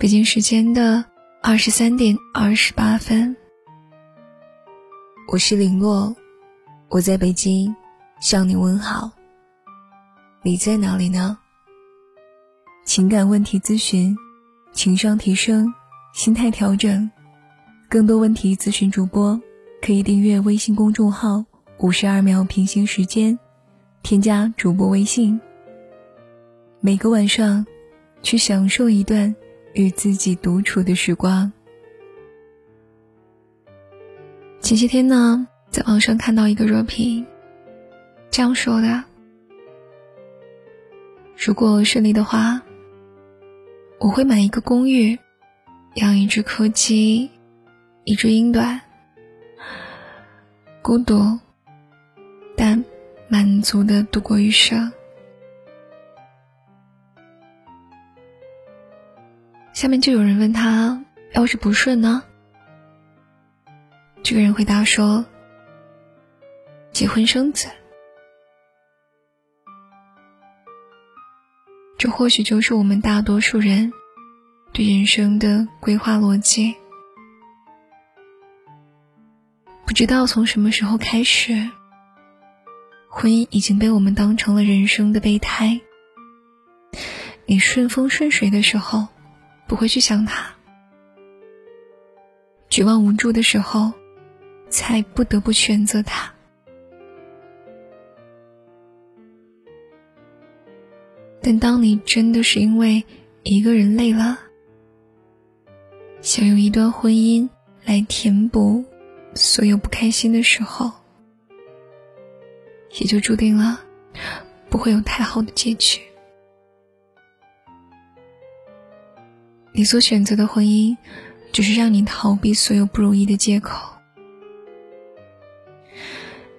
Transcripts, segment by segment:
北京时间的二十三点二十八分，我是林洛，我在北京向你问好。你在哪里呢？情感问题咨询、情商提升、心态调整，更多问题咨询主播可以订阅微信公众号“五十二秒平行时间”，添加主播微信，每个晚上去享受一段。与自己独处的时光。前些天呢，在网上看到一个热评，这样说的：“如果顺利的话，我会买一个公寓，养一只柯基，一只英短，孤独但满足的度过余生。”下面就有人问他：“要是不顺呢？”这个人回答说：“结婚生子。”这或许就是我们大多数人对人生的规划逻辑。不知道从什么时候开始，婚姻已经被我们当成了人生的备胎。你顺风顺水的时候。不会去想他，绝望无助的时候，才不得不选择他。但当你真的是因为一个人累了，想用一段婚姻来填补所有不开心的时候，也就注定了不会有太好的结局。你所选择的婚姻，只是让你逃避所有不如意的借口。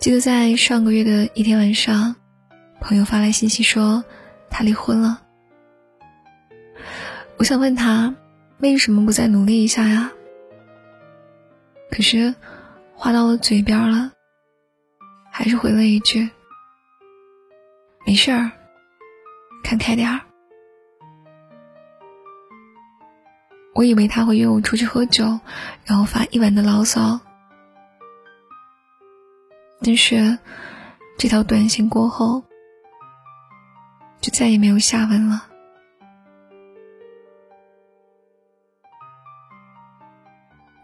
记得在上个月的一天晚上，朋友发来信息说他离婚了。我想问他为什么不再努力一下呀？可是话到了嘴边了，还是回了一句：“没事儿，看开点儿。”我以为他会约我出去喝酒，然后发一晚的牢骚。但是，这条短信过后，就再也没有下文了。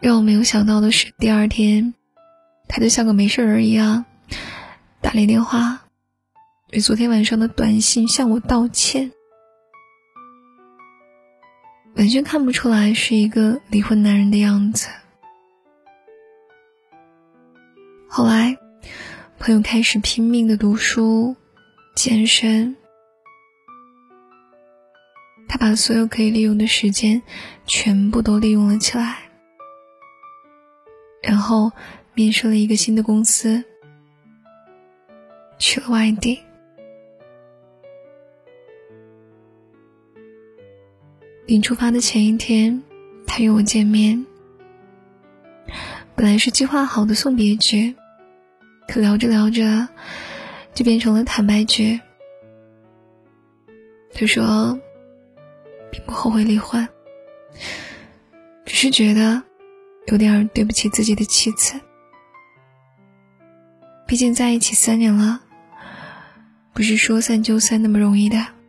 让我没有想到的是，第二天，他就像个没事人一样，打来电话，对昨天晚上的短信向我道歉。完全看不出来是一个离婚男人的样子。后来，朋友开始拼命的读书、健身，他把所有可以利用的时间全部都利用了起来，然后面试了一个新的公司，去了外地。临出发的前一天，他约我见面。本来是计划好的送别局，可聊着聊着，就变成了坦白局。他说，并不后悔离婚，只是觉得有点对不起自己的妻子。毕竟在一起三年了，不是说散就散那么容易的。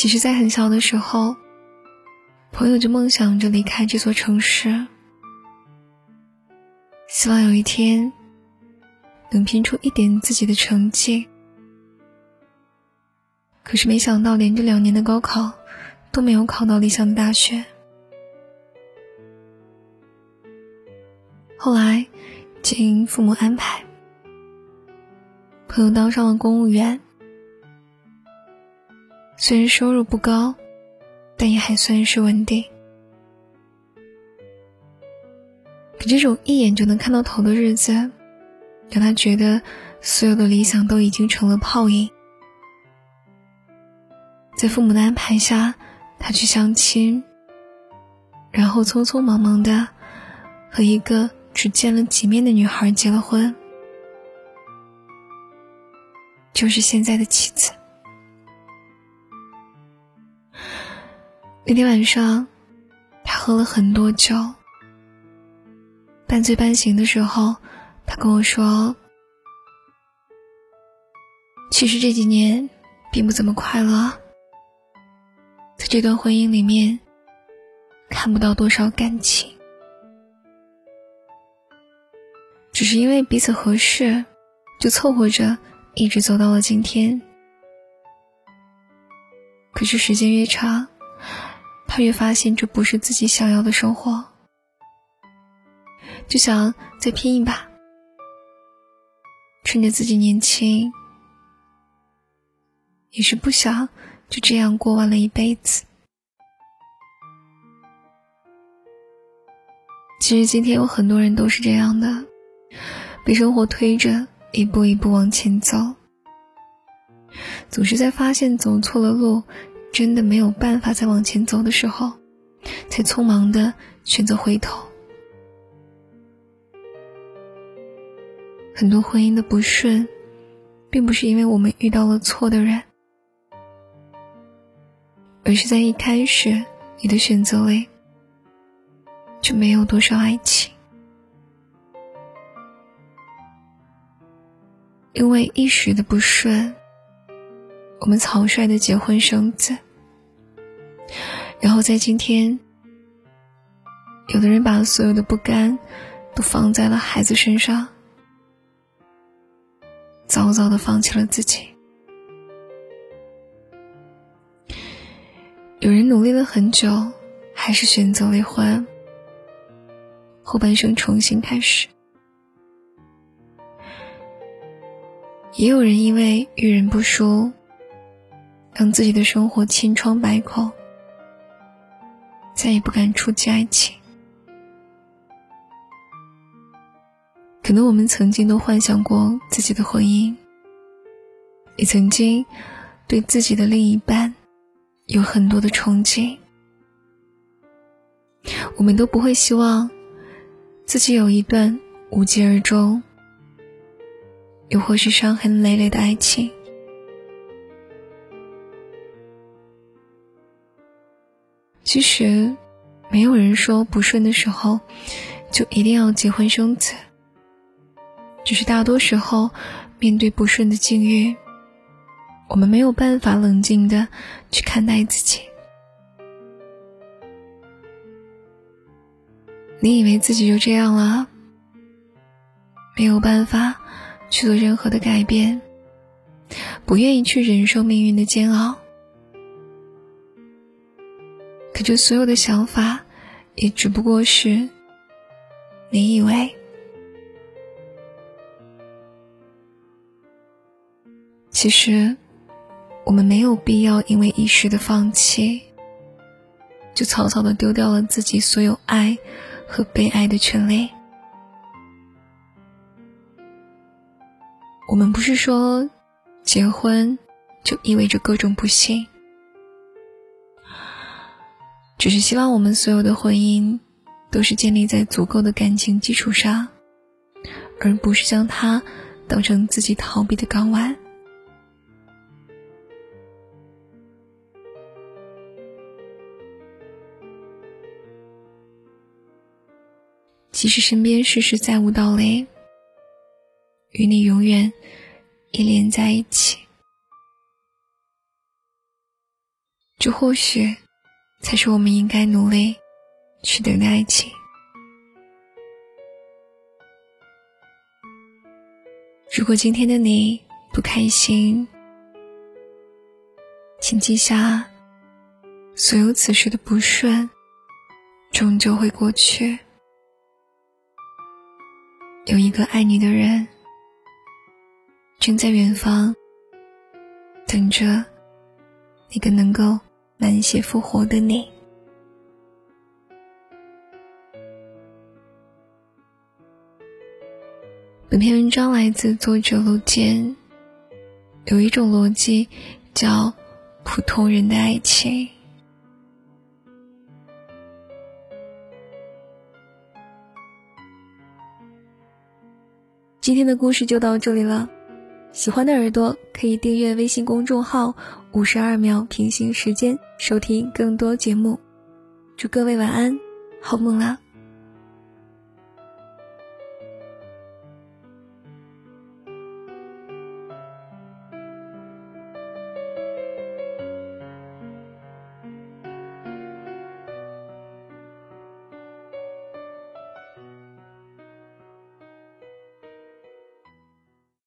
其实，在很小的时候，朋友就梦想着离开这座城市，希望有一天能拼出一点自己的成绩。可是，没想到连着两年的高考都没有考到理想的大学。后来，经父母安排，朋友当上了公务员。虽然收入不高，但也还算是稳定。可这种一眼就能看到头的日子，让他觉得所有的理想都已经成了泡影。在父母的安排下，他去相亲，然后匆匆忙忙的和一个只见了几面的女孩结了婚，就是现在的妻子。那天晚上，他喝了很多酒，半醉半醒的时候，他跟我说：“其实这几年并不怎么快乐，在这段婚姻里面，看不到多少感情，只是因为彼此合适，就凑合着一直走到了今天。可是时间越长，”他越发现这不是自己想要的生活，就想再拼一把，趁着自己年轻，也是不想就这样过完了一辈子。其实今天有很多人都是这样的，被生活推着一步一步往前走，总是在发现走错了路。真的没有办法再往前走的时候，才匆忙的选择回头。很多婚姻的不顺，并不是因为我们遇到了错的人，而是在一开始你的选择里就没有多少爱情，因为一时的不顺。我们草率的结婚生子，然后在今天，有的人把所有的不甘都放在了孩子身上，早早的放弃了自己。有人努力了很久，还是选择离婚，后半生重新开始。也有人因为遇人不淑。让自己的生活千疮百孔，再也不敢触及爱情。可能我们曾经都幻想过自己的婚姻，也曾经对自己的另一半有很多的憧憬。我们都不会希望自己有一段无疾而终，又或是伤痕累累的爱情。其实，没有人说不顺的时候就一定要结婚生子。只是大多时候，面对不顺的境遇，我们没有办法冷静的去看待自己。你以为自己就这样了，没有办法去做任何的改变，不愿意去忍受命运的煎熬。这所有的想法，也只不过是你以为。其实，我们没有必要因为一时的放弃，就草草的丢掉了自己所有爱和被爱的权利。我们不是说，结婚就意味着各种不幸。只是希望我们所有的婚姻，都是建立在足够的感情基础上，而不是将它当成自己逃避的港湾。即使身边事事再无道理，与你永远依连在一起，这或许。才是我们应该努力去等的爱情。如果今天的你不开心，请记下，所有此时的不顺，终究会过去。有一个爱你的人，正在远方，等着那个能够。满血复活的你。本篇文章来自作者陆坚。有一种逻辑叫普通人的爱情。今天的故事就到这里了。喜欢的耳朵可以订阅微信公众号“五十二秒平行时间”，收听更多节目。祝各位晚安，好梦啦！